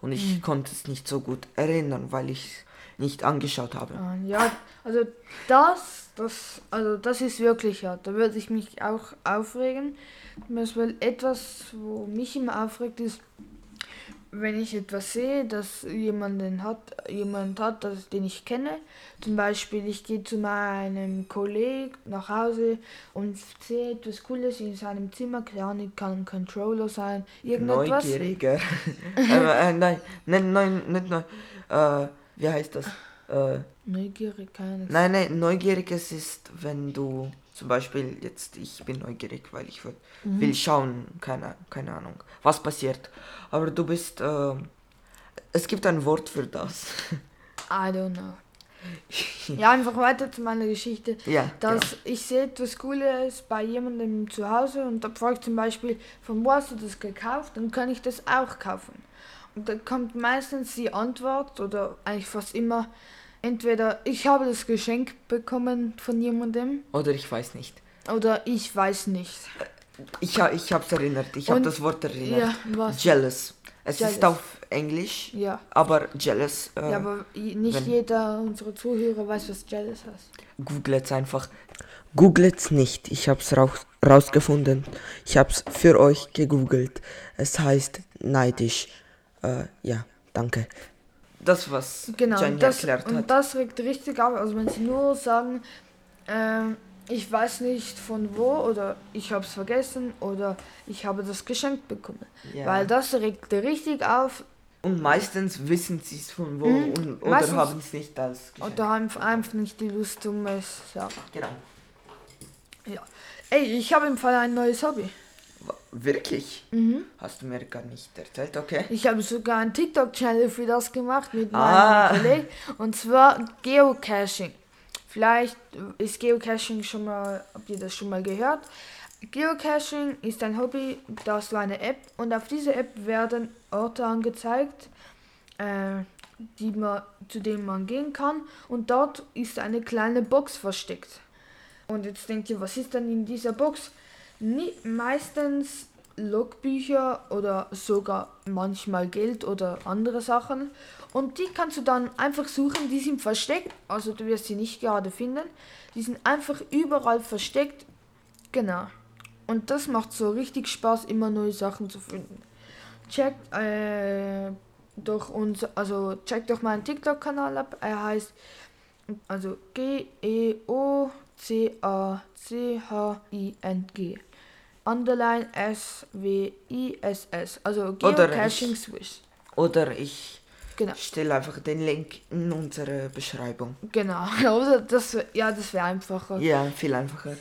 S1: Und ich
S2: Mhm.
S1: konnte es nicht so gut erinnern, weil ich es nicht angeschaut habe.
S2: Ah, Ja, also das, das, also das ist wirklich hart. Da würde ich mich auch aufregen. Zum Beispiel etwas, wo mich immer aufregt, ist, wenn ich etwas sehe, dass jemanden hat, jemand hat, das, den ich kenne. Zum Beispiel, ich gehe zu meinem Kollegen nach Hause und sehe etwas Cooles in seinem Zimmer. Keine kann ein Controller sein, irgendetwas.
S1: Neugieriger. äh, äh, nein, nein, nein, nicht neu. Äh, wie heißt das? Äh,
S2: Neugierig, keine
S1: nein, nein, neugieriges ist, wenn du zum Beispiel jetzt, ich bin neugierig, weil ich will,
S2: Mhm.
S1: will schauen, keine, keine Ahnung, was passiert. Aber du bist, äh, es gibt ein Wort für das.
S2: I don't know. Ja, einfach weiter zu meiner Geschichte.
S1: ja,
S2: dass
S1: genau.
S2: ich sehe etwas Cooles bei jemandem zu Hause und da frage ich zum Beispiel, von wo hast du das gekauft? Dann kann ich das auch kaufen. Und dann kommt meistens die Antwort oder eigentlich fast immer, entweder ich habe das Geschenk bekommen von jemandem
S1: Oder ich weiß nicht.
S2: oder ich weiß nicht.
S1: Ich, ha- ich hab's erinnert, ich habe das Wort erinnert.
S2: Ja, was?
S1: Jealous. Es
S2: Jealous.
S1: ist auf Englisch,
S2: Ja,
S1: aber jealous. Äh,
S2: ja aber nicht jeder unserer Zuhörer weiß, was Jealous heißt.
S1: Googlet's einfach. Googlet's nicht. Ich hab's raus rausgefunden. Ich hab's für euch gegoogelt. Es heißt neidisch. Äh, ja, danke. Das, was
S2: Genau, und das,
S1: erklärt
S2: und
S1: hat.
S2: das regt richtig auf. Also wenn sie nur sagen, ähm, ich weiß nicht von wo oder ich habe es vergessen oder ich habe das geschenkt bekommen.
S1: Ja.
S2: Weil das regt richtig auf
S1: und meistens wissen sie es von wo
S2: Mhm.
S1: und, oder haben es nicht als Geschenk.
S2: oder haben einfach nicht die Lust um es selber.
S1: Genau.
S2: Ey, ich habe im Fall ein neues Hobby.
S1: Wirklich?
S2: Mhm.
S1: Hast du mir gar nicht erzählt, okay?
S2: Ich habe sogar einen TikTok-Channel für das gemacht mit meinem
S1: Ah.
S2: Kollegen. Und zwar Geocaching. Vielleicht ist Geocaching schon mal, habt ihr das schon mal gehört? Geocaching ist ein Hobby, das war eine App und auf dieser App werden Orte angezeigt, äh, die man, zu denen man gehen kann und dort ist eine kleine Box versteckt. Und jetzt denkt ihr, was ist denn in dieser Box? Nie, meistens Logbücher oder sogar manchmal Geld oder andere Sachen. Und die kannst du dann einfach suchen, die sind versteckt, also du wirst sie nicht gerade finden. Die sind einfach überall versteckt. Genau. Und das macht so richtig Spaß, immer neue Sachen zu finden. Checkt äh, doch uns, also checkt doch meinen TikTok-Kanal ab. Er heißt also G E O C A C H I N G. Underline S W I S S. Also
S1: Oder
S2: Geocaching
S1: ich-
S2: Swiss.
S1: Oder ich
S2: Genau.
S1: stelle einfach den Link in unsere Beschreibung.
S2: Genau. Oder das wär- ja, das wäre einfacher.
S1: Ja, viel einfacher.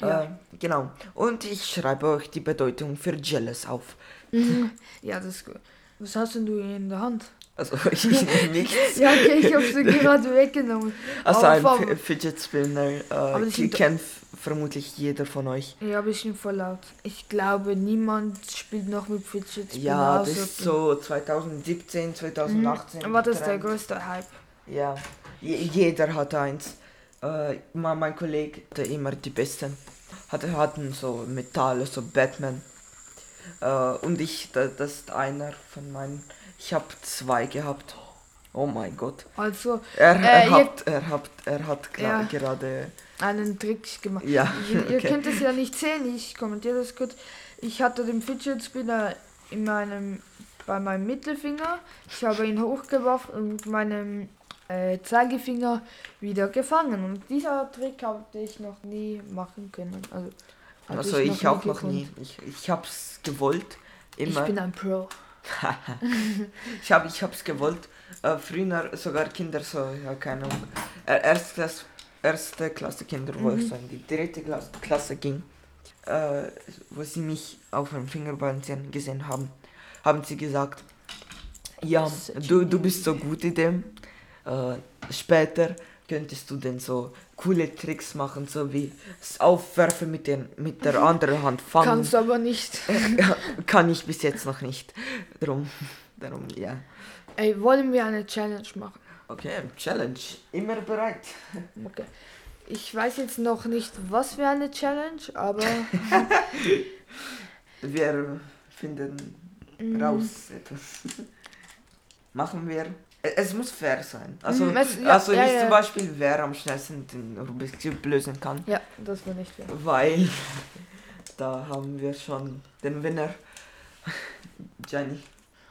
S2: Ja.
S1: Äh, genau. Und ich schreibe euch die Bedeutung für Jealous auf.
S2: Mhm. Ja, das ist gut. Was hast denn du in der Hand?
S1: Also ich nichts.
S2: Ja, okay, ich habe sie gerade weggenommen.
S1: Also
S2: Aber
S1: ein F- Fidget Spinner.
S2: Aber
S1: Äh, kennt vermutlich jeder von euch.
S2: Ja, ein bisschen voll laut. Ich glaube, niemand spielt noch mit Fidget Spinner.
S1: Ja, das ist so 2017, 2018.
S2: Mhm. Aber das ist der
S1: Trend.
S2: größte Hype.
S1: Ja, je, jeder hatte eins. Äh, mein Kollege hatte immer die besten. Hatte, hatten so Metall, so Batman. Äh, und ich, da, das ist einer von meinen. Ich habe zwei gehabt. Oh mein Gott.
S2: Also
S1: Er,
S2: Äh,
S1: er,
S2: ihr-
S1: hat, er hat, er hat
S2: Ja.
S1: gerade.
S2: einen Trick gemacht.
S1: Ja,
S2: Ihr, ihr
S1: okay.
S2: könnt es ja nicht sehen, ich kommentiere das kurz. Ich hatte den Fidget Spinner in meinem, bei meinem Mittelfinger. Ich habe ihn hochgeworfen und mit meinem äh, Zeigefinger wieder gefangen. Und dieser Trick hatte ich noch nie machen können. Also,
S1: Also ich,
S2: nie
S1: auch noch nie. Ich, ich hab's gewollt.
S2: Ich
S1: Immer.
S2: bin ein Pro.
S1: Ich habe ich hab's gewollt. Äh, früher sogar Kinder so, ja, keine Ahnung. Äh, Erstklasse, erste Klasse Kinder, wo ich so in die dritte Klasse, Klasse ging, äh, wo sie mich auf dem Fingerbalancieren gesehen haben, haben sie gesagt, ja, du, du bist so gut in dem. Äh, später könntest du denn so coole Tricks machen, so wie das Aufwerfen mit, den, mit der anderen Hand fangen.
S2: Kannst aber nicht.
S1: Kann ich bis jetzt noch nicht. Darum, darum, ja.
S2: Ey, wollen wir eine Challenge machen?
S1: Okay, Challenge. Immer bereit.
S2: Okay. Ich weiß jetzt noch nicht, was für eine Challenge, aber
S1: Wir finden
S2: mm,
S1: raus etwas. Machen wir. Es muss fair sein. Also,
S2: Mm, es- ja,
S1: also
S2: ja,
S1: nicht
S2: ja.
S1: zum Beispiel, wer am schnellsten den Rubik's Cube lösen kann,
S2: ja, das war nicht fair.
S1: weil da haben wir schon den Winner. Jenny.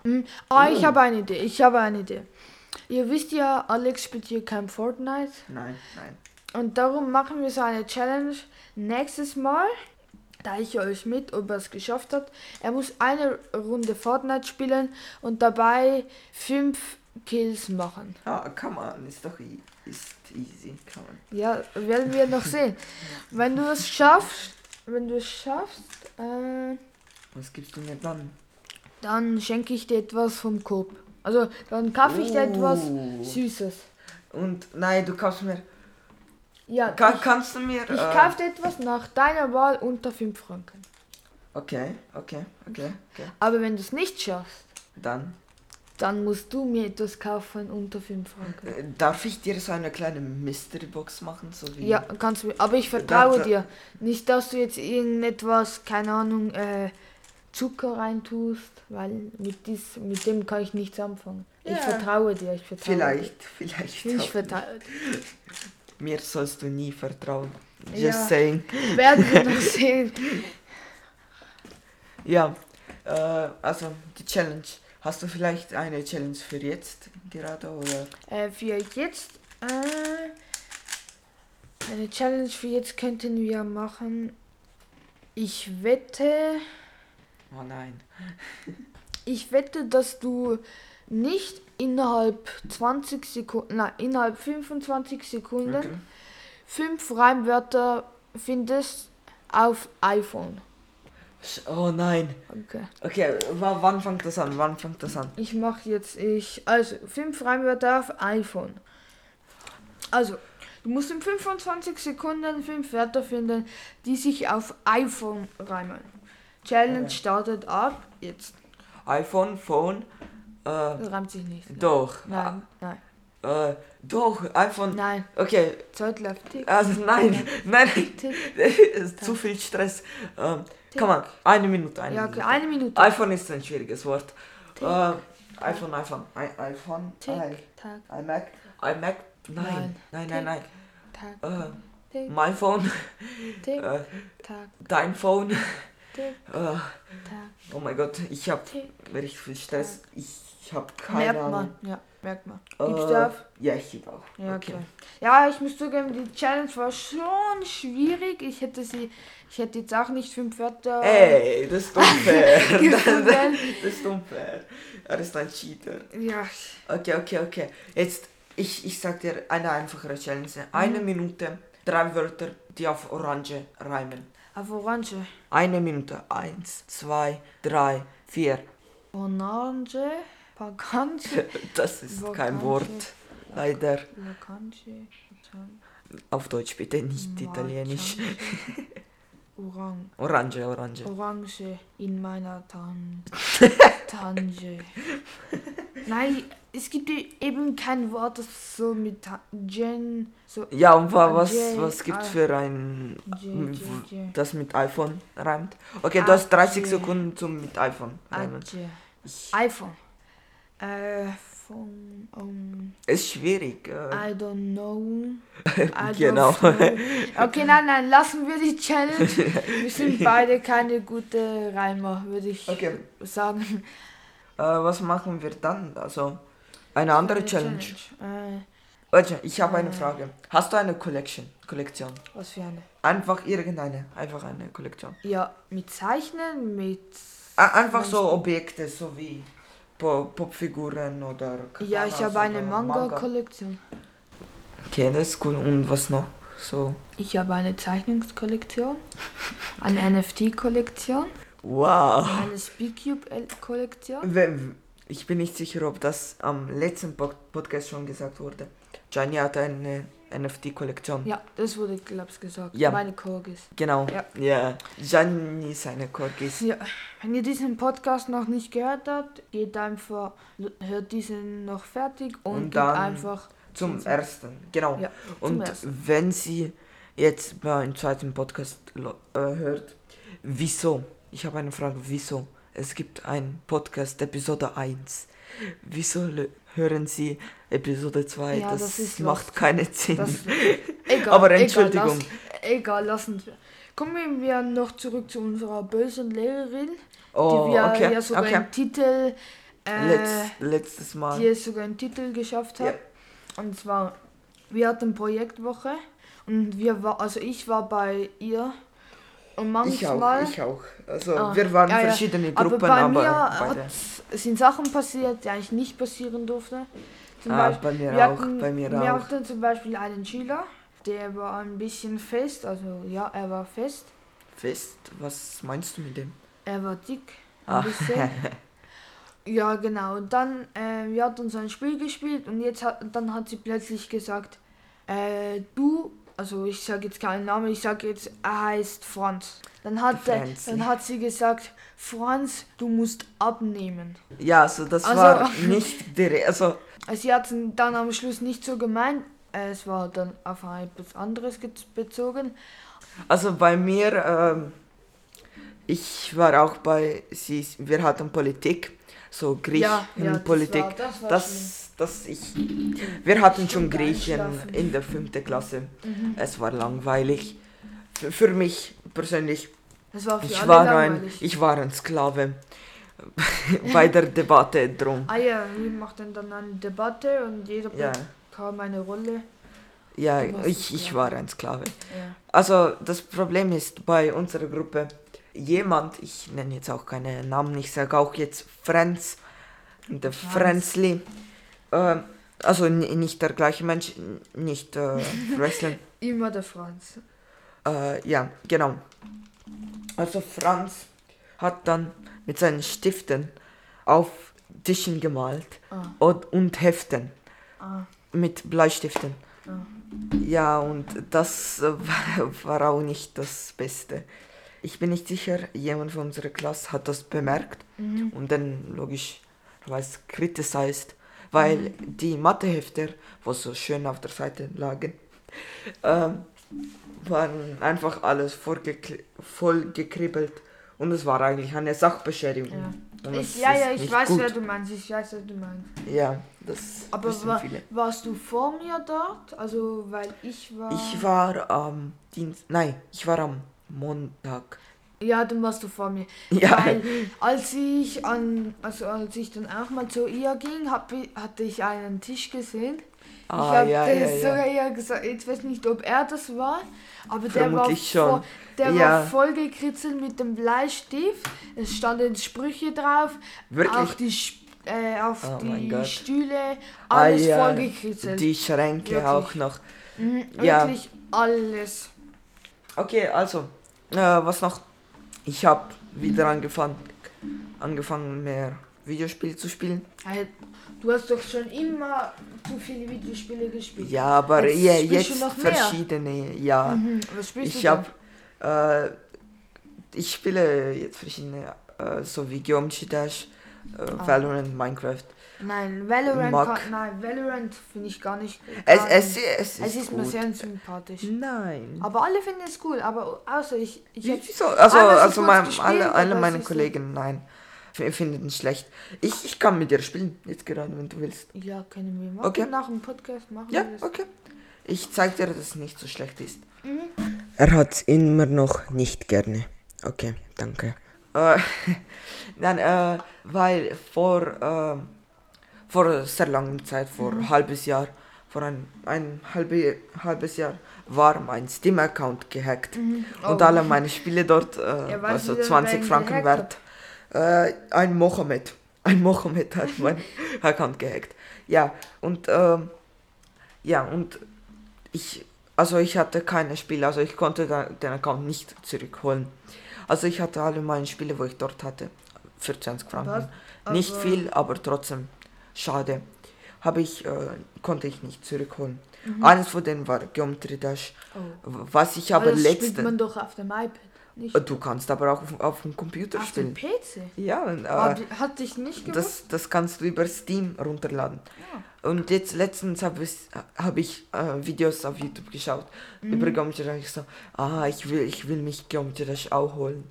S2: Mm, Ah, ich habe eine Idee. Ich habe eine Idee. Ihr wisst ja, Alex spielt hier kein Fortnite.
S1: Nein, nein.
S2: Und darum machen wir so eine Challenge. Nächstes Mal teile ich euch mit, ob er es geschafft hat. Er muss eine Runde Fortnite spielen und dabei fünf Kills machen.
S1: Ah, kann man. Ist doch e ist easy. Kann man.
S2: Ja, werden wir noch sehen. Wenn du es schaffst, wenn du es schaffst, äh,
S1: Was gibst du mir dann?
S2: dann schenke ich dir etwas vom Coop. Also, dann kaufe ich dir etwas
S1: Oh.
S2: Süßes.
S1: Und nein, du kaufst mir.
S2: Ja,
S1: Ka
S2: ich,
S1: kannst du mir.
S2: ich
S1: äh,
S2: kaufe dir etwas nach deiner Wahl unter 5 Franken.
S1: Okay, okay, okay, okay.
S2: Aber wenn du es nicht schaffst,
S1: Dann
S2: dann musst du mir etwas kaufen unter 5 Franken.
S1: äh, darf ich dir so eine kleine Mystery Box machen, so wie.
S2: Ja, kannst du. Aber ich vertraue
S1: Das-
S2: dir. Nicht, dass du jetzt irgendetwas, keine Ahnung, äh, Zucker reintust, weil mit, dies, mit dem kann ich nichts anfangen. Ich
S1: Ja.
S2: vertraue dir, ich vertraue
S1: Vielleicht, vielleicht.
S2: dir. Ich
S1: auch
S2: vertraue dir.
S1: Mir sollst du nie vertrauen. Just
S2: Ja.
S1: saying.
S2: Werden wir noch sehen.
S1: Ja, äh, also die Challenge. Hast du vielleicht eine Challenge für jetzt gerade oder?
S2: Äh, für jetzt, äh, eine Challenge für jetzt könnten wir machen. Ich wette,
S1: Oh nein.
S2: ich wette, dass du nicht innerhalb 20 Sekunden, nein, innerhalb 25 Sekunden
S1: Okay.
S2: fünf Reimwörter findest auf iPhone.
S1: Oh nein.
S2: Okay.
S1: Okay, wa- wann fängt das an? Wann fängt das an?
S2: Ich mache jetzt ich also fünf Reimwörter auf iPhone. Also du musst in 25 Sekunden fünf Wörter finden, die sich auf iPhone reimen. Challenge
S1: Okay.
S2: startet ab jetzt.
S1: iPhone, Phone, äh,
S2: Das reimt sich nicht.
S1: doch.
S2: Nein, nein,
S1: Äh, doch, iPhone.
S2: nein.
S1: Okay,
S2: Zeit läuft. Tick,
S1: also nein, nein,
S2: tick.
S1: ist zu viel Stress. Ähm, kann man, eine Minute, eine
S2: Ja, okay,
S1: Minute.
S2: eine Minute.
S1: iPhone ist ein schwieriges Wort.
S2: Tick,
S1: Äh, iPhone, iPhone, I iPhone,
S2: tick,
S1: I,
S2: tack,
S1: iMac, iMac, nein,
S2: Nein.
S1: nein, nein, nein.
S2: tack,
S1: Äh,
S2: tick,
S1: mein Phone,
S2: tick,
S1: äh,
S2: tack,
S1: dein Phone.
S2: tick,
S1: Äh,
S2: tack,
S1: oh mein Gott, ich hab
S2: tick.
S1: richtig viel Stress. Ich hab keine
S2: Merkt
S1: Ahnung.
S2: man, ja, merkt man.
S1: Äh? Ja, ich gebe auch.
S2: Ja, okay. Ja, ich muss zugeben, die Challenge war schon schwierig. Ich hätte sie, ich hätte jetzt auch nicht fünf Wörter.
S1: Ey, das ist unfair. das, ist unfair. Er ist ein Cheater.
S2: Ja,
S1: Okay, okay, okay. Jetzt, ich, ich sag dir eine einfachere Challenge. Eine Minute, drei Wörter, die auf Orange reimen.
S2: auf Orange.
S1: Eine Minute. Eins, zwei, drei, vier.
S2: Orange, Pagance,
S1: Das ist kein
S2: Vacante.
S1: Wort. Leider.
S2: Lacance,
S1: Auf Deutsch bitte, nicht Italienisch.
S2: Orang,
S1: Orange, Orange.
S2: Orange in meiner Tan Tange. Nein, es gibt eben kein Wort, das so mit Gen, so
S1: Ja, und wa- was, was gibt
S2: I.
S1: für ein, das mit iPhone reimt? Okay,
S2: Ah,
S1: du hast 30
S2: J.
S1: Sekunden zum mit iPhone reimen.
S2: Adje.
S1: Ich,
S2: iPhone. Äh, von, um,
S1: ist schwierig. Äh,
S2: I don't know. I
S1: Genau.
S2: Don't know. Okay, nein, nein, lassen wir die Challenge. Wir sind beide keine gute Reimer, würde ich
S1: okay,
S2: sagen.
S1: äh, was machen wir dann? Also, eine andere Challenge.
S2: Challenge.
S1: Warte, ich habe eine
S2: Äh.
S1: Frage. Hast du eine Collection? Kollektion?
S2: Äh, was für eine?
S1: Einfach irgendeine, einfach eine Kollektion.
S2: Ja, mit Zeichnen, mit.
S1: A- Einfach so Objekte, so wie Po- Popfiguren oder.
S2: Ja, ich habe eine Manga-Kollektion.
S1: Okay, das ist cool. Und was noch? So.
S2: Ich habe eine Zeichnungskollektion, eine NFT-Kollektion,
S1: Wow.
S2: eine Speakcube-Kollektion.
S1: Ich bin nicht sicher, ob das am letzten Pod- Podcast schon gesagt wurde. Gianni hat eine NFT-Kollektion.
S2: Ja, das wurde, glaube ich, gesagt.
S1: Ja.
S2: Meine Korgis.
S1: Genau.
S2: Ja.
S1: Ja. Gianni seine Korgis.
S2: Ja, wenn ihr diesen Podcast noch nicht gehört habt, geht einfach, hört diesen noch fertig und,
S1: Und
S2: geht
S1: dann
S2: einfach
S1: Zum ersten. Genau.
S2: Ja,
S1: Und
S2: ersten.
S1: wenn sie jetzt beim zweiten Podcast äh, hört, wieso? Ich habe eine Frage, wieso? Es gibt einen Podcast, Episode 1. Wieso hören Sie Episode 2?
S2: Ja,
S1: das,
S2: das
S1: macht keinen Sinn.
S2: Das, egal,
S1: Aber
S2: egal,
S1: Entschuldigung.
S2: lass, egal, lassen wir. Kommen wir noch zurück zu unserer bösen Lehrerin,
S1: oh,
S2: die wir
S1: okay.
S2: ja sogar
S1: okay.
S2: einen Titel, äh,
S1: Letz, letztes Mal.
S2: die es sogar einen Titel geschafft hat. Und zwar, wir hatten Projektwoche und wir war, also ich war bei ihr und
S1: Ich auch,
S2: manchmal.
S1: ich auch. Also
S2: Ah,
S1: wir waren
S2: ja, ja.
S1: verschiedene
S2: Aber
S1: Gruppen,
S2: bei
S1: aber,
S2: mir hat, sind Sachen passiert, die eigentlich nicht passieren durften. Zum
S1: Ah,
S2: Beispiel,
S1: bei mir
S2: wir
S1: auch,
S2: hatten,
S1: bei mir
S2: wir
S1: auch.
S2: hatten zum Beispiel einen Schüler, der war ein bisschen fest, also ja, er war fest.
S1: Fest, was meinst du mit dem?
S2: Er war dick, ein
S1: Ah.
S2: bisschen. ja, genau. Und dann, äh, wir hatten uns ein Spiel gespielt und jetzt hat, dann hat sie plötzlich gesagt, äh, du, also ich sage jetzt keinen Namen, ich sage jetzt, er heißt Franz. Dann hat,
S1: Der
S2: er, dann hat sie gesagt, Franz, du musst abnehmen.
S1: Ja, also das
S2: Also-
S1: war nicht der, also
S2: Also sie hat es dann am Schluss nicht so gemeint, äh, es war dann auf etwas anderes ge- bezogen.
S1: Also bei mir, ähm, ich war auch bei, sie, wir hatten Politik, so Griechenpolitik.
S2: das war, das war
S1: das, das ich, wir hatten schon Griechen in der fünften Klasse.
S2: Mhm.
S1: Es war langweilig. Für, für mich persönlich,
S2: Das war für
S1: ich war ein,
S2: langweilig.
S1: ich war ein Sklave bei der Debatte drum.
S2: Ah ja, wir machten dann eine Debatte und jeder
S1: Ja,
S2: bekam eine Rolle.
S1: ja, ich,
S2: ein
S1: ich war ein Sklave.
S2: Ja.
S1: Also das Problem ist bei unserer Gruppe, jemand, ich nenne jetzt auch keine Namen, ich sage auch jetzt Franz, der
S2: Franz.
S1: Franzli, äh, also nicht der gleiche Mensch, nicht äh, Wrestling,
S2: Immer der Franz.
S1: äh, ja, genau. Also Franz hat dann mit seinen Stiften auf Tischen gemalt
S2: Ah,
S1: und, und Heften
S2: ah,
S1: mit Bleistiften.
S2: ah.
S1: Ja, und das äh, war auch nicht das Beste. Ich bin nicht sicher, jemand von unserer Klasse hat das bemerkt
S2: Mhm.
S1: und dann logischerweise kritisiert, weil die Mathehefte, wo so schön auf der Seite lagen, ähm, waren einfach alles vollgekri- voll gekribbelt und es war eigentlich eine Sachbeschädigung.
S2: Ja. Ich, ja, ja, ich weiß,
S1: gut.
S2: wer du meinst. Ich weiß, wer du meinst.
S1: Ja, das
S2: Aber
S1: wissen
S2: wa
S1: viele.
S2: warst du vor mir dort? Also, weil ich war.
S1: Ich war am Dienst, nein, ich war am Montag.
S2: Ja, dann warst du vor mir.
S1: Ja,
S2: Weil als ich an, also als ich dann auch mal zu ihr ging, hab, ich- hatte ich einen Tisch gesehen. ich
S1: ah,
S2: habe
S1: ja, ja,
S2: sogar ihr gesagt, ich weiß nicht, ob er das war, aber der war,
S1: Vermutlich schon.
S2: voll, der
S1: Ja.
S2: war voll gekritzelt mit dem Bleistift. Es standen Sprüche drauf, auch
S1: Wirklich?
S2: die, Sp- äh, auf
S1: Oh
S2: die. Stühle,
S1: Ah,
S2: alles
S1: ja,
S2: voll gekritzelt.
S1: Die Schränke
S2: Wirklich.
S1: auch noch.
S2: Mhm. Wirklich alles.
S1: Okay, also, äh, was noch? Ich habe wieder angefangen, angefangen mehr Videospiele zu spielen.
S2: Du hast doch schon immer zu viele Videospiele gespielt.
S1: Ja, aber
S2: Jetzt
S1: ja, jetzt
S2: du noch mehr?
S1: verschiedene, ja.
S2: Mhm. Was spielst
S1: Ich habe, äh, ich spiele jetzt verschiedene, äh, so wie Geometry Dash, äh,
S2: Ah.
S1: Valorant, Minecraft.
S2: Nein, Valorant,
S1: Mag.
S2: kann, nein, Valorant finde ich gar nicht.
S1: Es, es, es ist,
S2: es ist mir sehr sympathisch.
S1: Nein.
S2: Aber alle finden es cool, aber außer ich. ich
S1: Wieso? Also, also mein, alle, alle meine
S2: es
S1: Kollegen, nein, finden es schlecht. Ich, ich kann mit dir spielen, jetzt gerade, wenn du willst.
S2: Ja, können wir machen.
S1: Okay.
S2: Nach dem Podcast machen
S1: Ja,
S2: wir das.
S1: okay. Ich zeig dir, dass es nicht so schlecht ist.
S2: Mhm.
S1: Er hat's immer noch nicht gerne. Okay, danke. Äh, nein, äh, weil vor, äh, vor sehr langer Zeit, vor
S2: Mhm.
S1: halbes Jahr, vor ein, ein halbe, halbes Jahr war mein Steam-Account gehackt.
S2: Mhm.
S1: Und
S2: Oh.
S1: alle meine Spiele dort, äh,
S2: Ja,
S1: also
S2: du denn,
S1: 20
S2: wer ihn
S1: Franken wert. Äh, ein Mohammed. Ein Mohammed hat mein Account gehackt. Ja, und ähm, ja, und ich, also ich hatte keine Spiele, also ich konnte den Account nicht zurückholen. Also ich hatte alle meine Spiele, wo ich dort hatte, für 20 Franken.
S2: Was?
S1: Nicht viel, aber trotzdem schade. Habe ich, äh, konnte ich nicht zurückholen.
S2: Mhm.
S1: Eines von denen war Geometry Dash,
S2: Oh.
S1: was ich aber
S2: Aber das spielt
S1: letzte.
S2: man doch auf dem iPad. Nicht
S1: Du kannst aber auch auf, auf dem Computer
S2: auf dem
S1: spielen.
S2: PC.
S1: Ja, und, äh,
S2: Hab- Hat dich nicht gewusst?
S1: das, das kannst du über Steam runterladen.
S2: Ja.
S1: Und jetzt letztens habe ich, hab ich äh, Videos auf YouTube geschaut
S2: Mhm.
S1: über Geometry Dash. Ich so, ah, ich will, ich will mich Geometry Dash auch holen.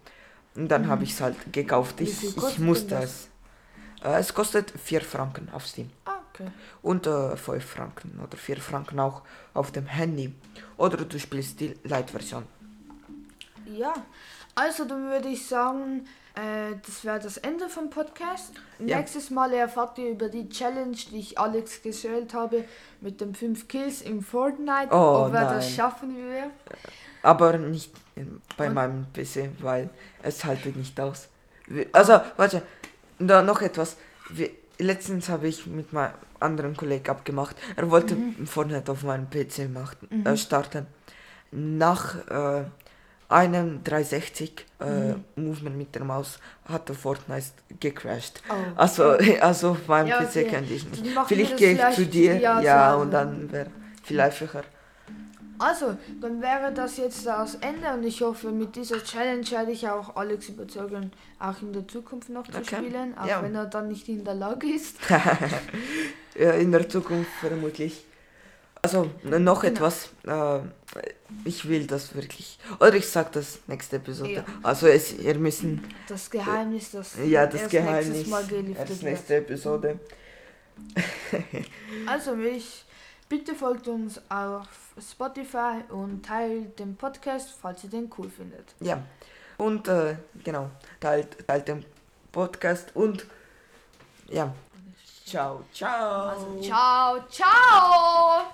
S1: Und dann habe ich es halt gekauft.
S2: Mhm.
S1: Ich, ich
S2: kostet
S1: musste
S2: denn
S1: es. Äh, es kostet 4 Franken auf Steam.
S2: Ah, okay.
S1: Und äh, 5 Franken oder 4 Franken auch auf dem Handy. Oder du spielst die Light-Version.
S2: Ja, also dann würde ich sagen, äh, das wäre das Ende vom Podcast.
S1: Ja.
S2: Nächstes Mal erfahrt ihr über die Challenge, die ich Alex gestellt habe, mit den 5 Kills im Fortnite,
S1: Oh,
S2: ob er das
S1: nein.
S2: schaffen will.
S1: Aber nicht bei
S2: Und-
S1: meinem PC, weil es haltet nicht aus. Wir- Also, warte, da noch etwas. Wir, letztens habe ich mit meinem anderen Kollegen abgemacht. Er wollte Fortnite auf meinem PC machen, äh, starten. Nach äh, einem 360 äh, Movement mit der Maus hat der Fortnite gecrashed.
S2: Oh.
S1: Also, also auf meinem
S2: Ja,
S1: PC
S2: okay.
S1: könnte ich nicht. Vielleicht gehe ich zu
S2: vielleicht-
S1: dir,
S2: ja,
S1: ja,
S2: so,
S1: und dann wäre viel einfacher.
S2: Also, dann wäre das jetzt das Ende und ich hoffe, mit dieser Challenge werde ich auch Alex überzeugen, auch in der Zukunft noch zu
S1: Okay.
S2: spielen, auch
S1: Ja.
S2: wenn er dann nicht in der Lage ist.
S1: Ja, in der Zukunft vermutlich. Also noch
S2: Genau.
S1: etwas. Äh, ich will das wirklich. Oder ich sag das nächste Episode.
S2: Ja.
S1: Also es, ihr müssen.
S2: Das Geheimnis, das
S1: Ja, das
S2: erst
S1: Geheimnis.
S2: nächstes Mal gelüftet
S1: Erst
S2: wird.
S1: nächste Episode.
S2: Also ich bitte folgt uns auf Spotify und teilt den Podcast, falls ihr den cool findet.
S1: Ja. Und äh, genau, teilt, teilt den Podcast und ja. Ciao, ciao.
S2: Also ciao, ciao!